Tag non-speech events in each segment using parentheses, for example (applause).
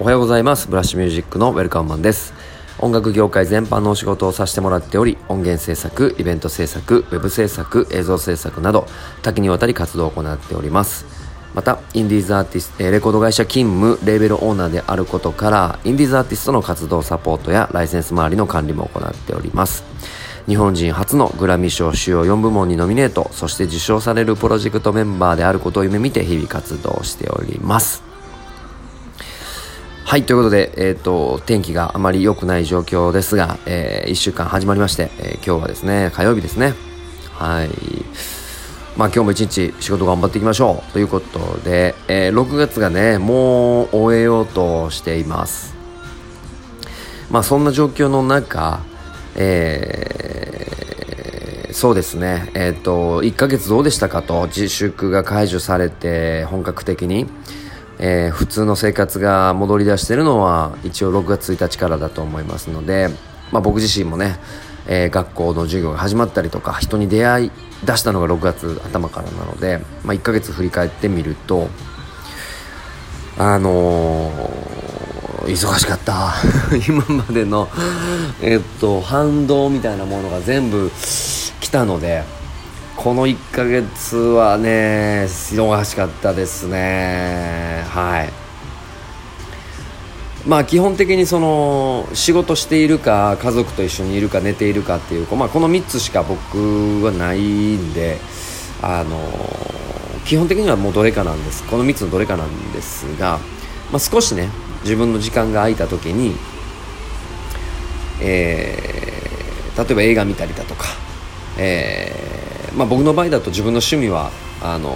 おはようございます。ブラッシュミュージックのウェルカムマンです。音楽業界全般のお仕事をさせてもらっており音源制作イベント制作ウェブ制作映像制作など多岐にわたり活動を行っております。またインディーズアーティストレコード会社勤務レーベルオーナーであることからインディーズアーティストの活動サポートやライセンス周りの管理も行っております。日本人初のグラミー賞主要4部門にノミネートそして受賞されるプロジェクトメンバーであることを夢見て日々活動しております。はい、ということで、えっ、ー、と、天気があまり良くない状況ですが、えー、1週間始まりまして、えー、今日はですね、火曜日ですね。はい。まあ今日も一日仕事頑張っていきましょうということで、え、6月がね、もう終えようとしています。まあそんな状況の中、えー、そうですね、えっ、と、1ヶ月どうでしたかと、自粛が解除されて、本格的に、えー、普通の生活が戻り出してるのは一応6月1日からだと思いますので、まあ、僕自身もね、えー、学校の授業が始まったりとか人に出会い出したのが6月頭からなので、まあ、1ヶ月振り返ってみるとあのー、忙しかった。(laughs) 今までのえっと反動みたいなものが全部来たのでこの1ヶ月はね忙しかったですね。はい。まあ基本的にその仕事しているか家族と一緒にいるか寝ているかっていう、まあ、この3つしか僕はないんであの基本的にはもうどれかなんです。この3つのどれかなんですが、まあ、少しね自分の時間が空いた時に、えー、例えば映画見たりだとか、えーまあ、僕の場合だと自分の趣味はあの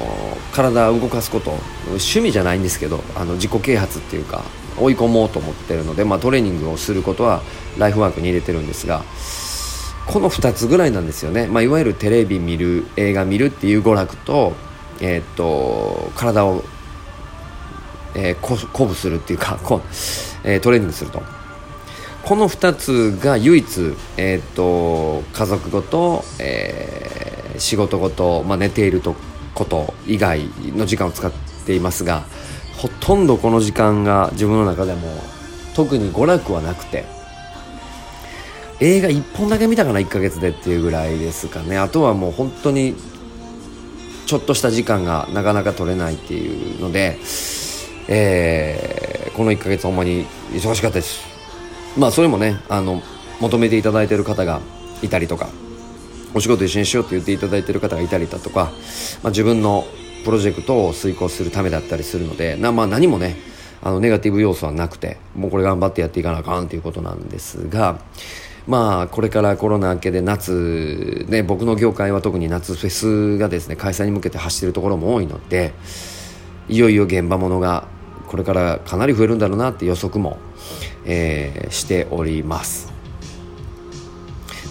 体を動かすこと。趣味じゃないんですけどあの自己啓発っていうか追い込もうと思ってるので、まあ、トレーニングをすることはライフワークに入れてるんですがこの2つぐらいなんですよね、まあ、いわゆるテレビ見る映画見るっていう娯楽と,、えー、っと体を、えー、鼓舞するっていうか (laughs) こ、えー、トレーニングすると。この2つが唯一、えー、っと家族ごと、えー仕事ごと、まあ、寝ているとこと以外の時間を使っていますがほとんどこの時間が自分の中でも特に娯楽はなくて映画1本だけ見たかな1ヶ月でっていうぐらいですかね。あとはもう本当にちょっとした時間がなかなか取れないっていうので、えー、この1ヶ月ほんまに忙しかったです。まあそれもねあの求めていただいてる方がいたりとかお仕事一緒にしようと言っていただいている方がいたりだとか、まあ、自分のプロジェクトを遂行するためだったりするのでな、まあ、何もねあのネガティブ要素はなくてもうこれ頑張ってやっていかなあかんということなんですがまあこれからコロナ明けで夏、ね、僕の業界は特に夏フェスがですね開催に向けて走っているところも多いのでいよいよ現場ものがこれからかなり増えるんだろうなって予測も、えー、しております。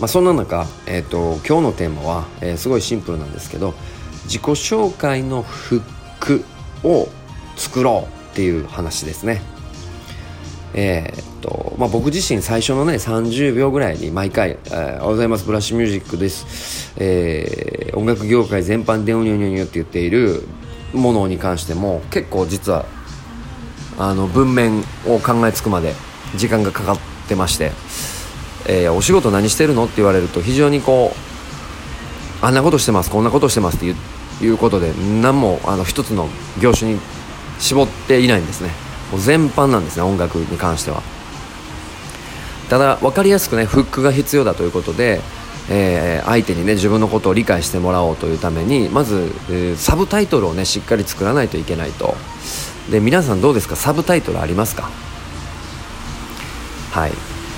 まあ、そんな中、えーと、今日のテーマは、えー、すごいシンプルなんですけど自己紹介のフックを作ろうっていう話ですね。えー、っとまあ、僕自身最初のね30秒ぐらいに毎回「えー、おはようございますブラッシュミュージックです」えー、音楽業界全般でうにょにょにょって言っているものに関しても結構実はあの文面を考えつくまで時間がかかってましてえー、お仕事何してるの？って言われると非常にこうあんなことしてますこんなことしてますっていういうことで何もあの一つの業種に絞っていないんですね。もう全般なんですね音楽に関しては。ただ分かりやすくねフックが必要だということで、えー、相手にね自分のことを理解してもらおうというためにまず、えー、サブタイトルをねしっかり作らないといけないと。で皆さんどうですか？サブタイトルありますか？はい。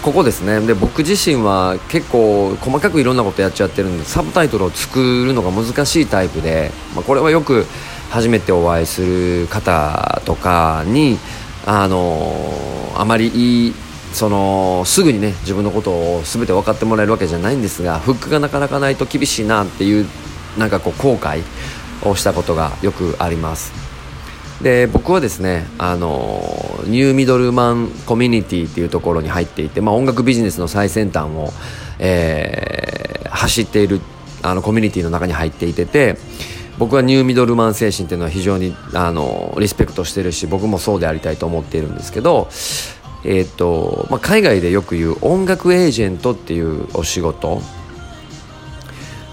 ここですね。で僕自身は結構細かくいろんなことやっちゃってるんでサブタイトルを作るのが難しいタイプで、まあ、これはよく初めてお会いする方とかにあのあまりいいそのすぐにね自分のことを全て分かってもらえるわけじゃないんですがフックがなかなかないと厳しいなっていうなんかこう後悔をしたことがよくあります。で僕はですねあのニューミドルマンコミュニティっていうところに入っていて、まあ、音楽ビジネスの最先端を、えー、走っているあのコミュニティの中に入っていてて僕はニューミドルマン精神っていうのは非常にあのリスペクトしてるし僕もそうでありたいと思っているんですけど、えーとまあ、海外でよく言う音楽エージェントっていうお仕事、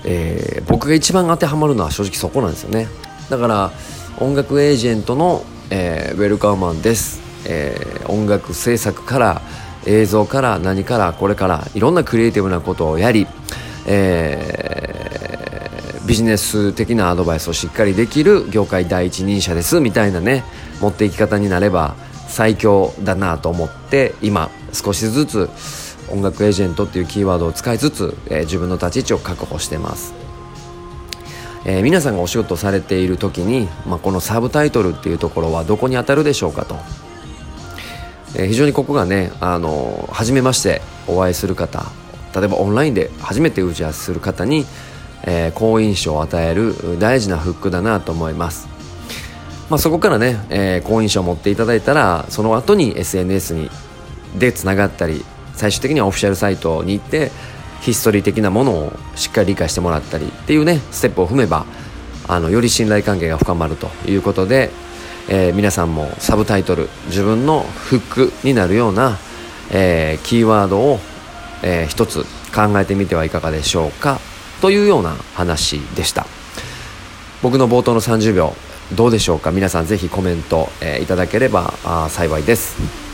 えー、僕が一番当てはまるのは正直そこなんですよね。だから音楽エージェントの、えー、ウェルカーマンです、えー、音楽制作から映像から何からこれからいろんなクリエイティブなことをやり、えー、ビジネス的なアドバイスをしっかりできる業界第一人者ですみたいなね持っていき方になれば最強だなと思って今少しずつ音楽エージェントっていうキーワードを使いつつ、えー、自分の立ち位置を確保してます、えー、皆さんがお仕事されている時に、まあ、このサブタイトルっていうところはどこに当たるでしょうかと。えー、非常にここがねあの初めましてお会いする方例えばオンラインで初めて打ち合わせする方に、えー、好印象を与える大事なフックだなと思います、まあ、そこからね、えー、好印象を持っていただいたらその後に SNS にでつながったり最終的にはオフィシャルサイトに行ってヒストリー的なものをしっかり理解してもらったりっていうねステップを踏めばあのより信頼関係が深まるということでえー、皆さんもサブタイトル自分のフックになるような、えー、キーワードを、えー、一つ考えてみてはいかがでしょうかというような話でした。僕の冒頭の30秒どうでしょうか？皆さんぜひコメント、え、いただければあ幸いです。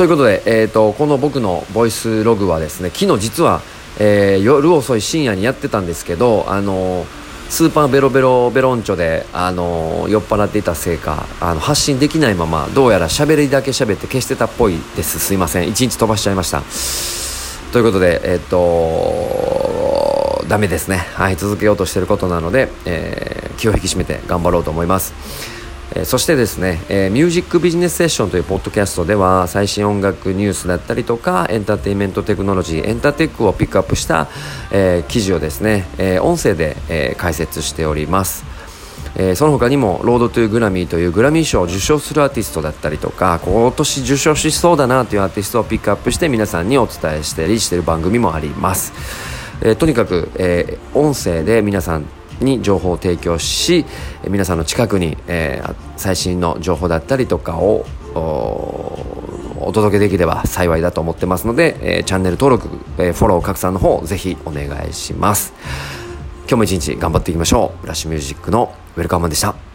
ということで、えーと、この僕のボイスログはですね昨日実は、えー、夜遅い深夜にやってたんですけどあのースーパーベロベロベロンチョで、あの酔っ払っていたせいかあの発信できないままどうやら喋りだけ喋って消してたっぽいです。すいません。一日飛ばしちゃいました。ということでえっ、とダメですね。はい続けようとしてることなので、え、気を引き締めて頑張ろうと思います。え、そしてですね、えー、ミュージックビジネスセッションというポッドキャストでは最新音楽ニュースだったりとかエンターテインメントテクノロジーエンターテックをピックアップした、えー、記事をですね、え音声で、え解説しております。え、その他にもロードトゥグラミーというグラミー賞を受賞するアーティストだったりとか今年受賞しそうだなというアーティストをピックアップして皆さんにお伝えしたりしている番組もあります、え、とにかく、え、音声で皆さんに情報を提供し皆さんの近くに、えー、最新の情報だったりとかをお届けできれば幸いだと思ってますので、えー、チャンネル登録、えー、フォロー拡散の方ぜひお願いします。今日も一日頑張っていきましょう。ブラッシュミュージックのウェルカムでした。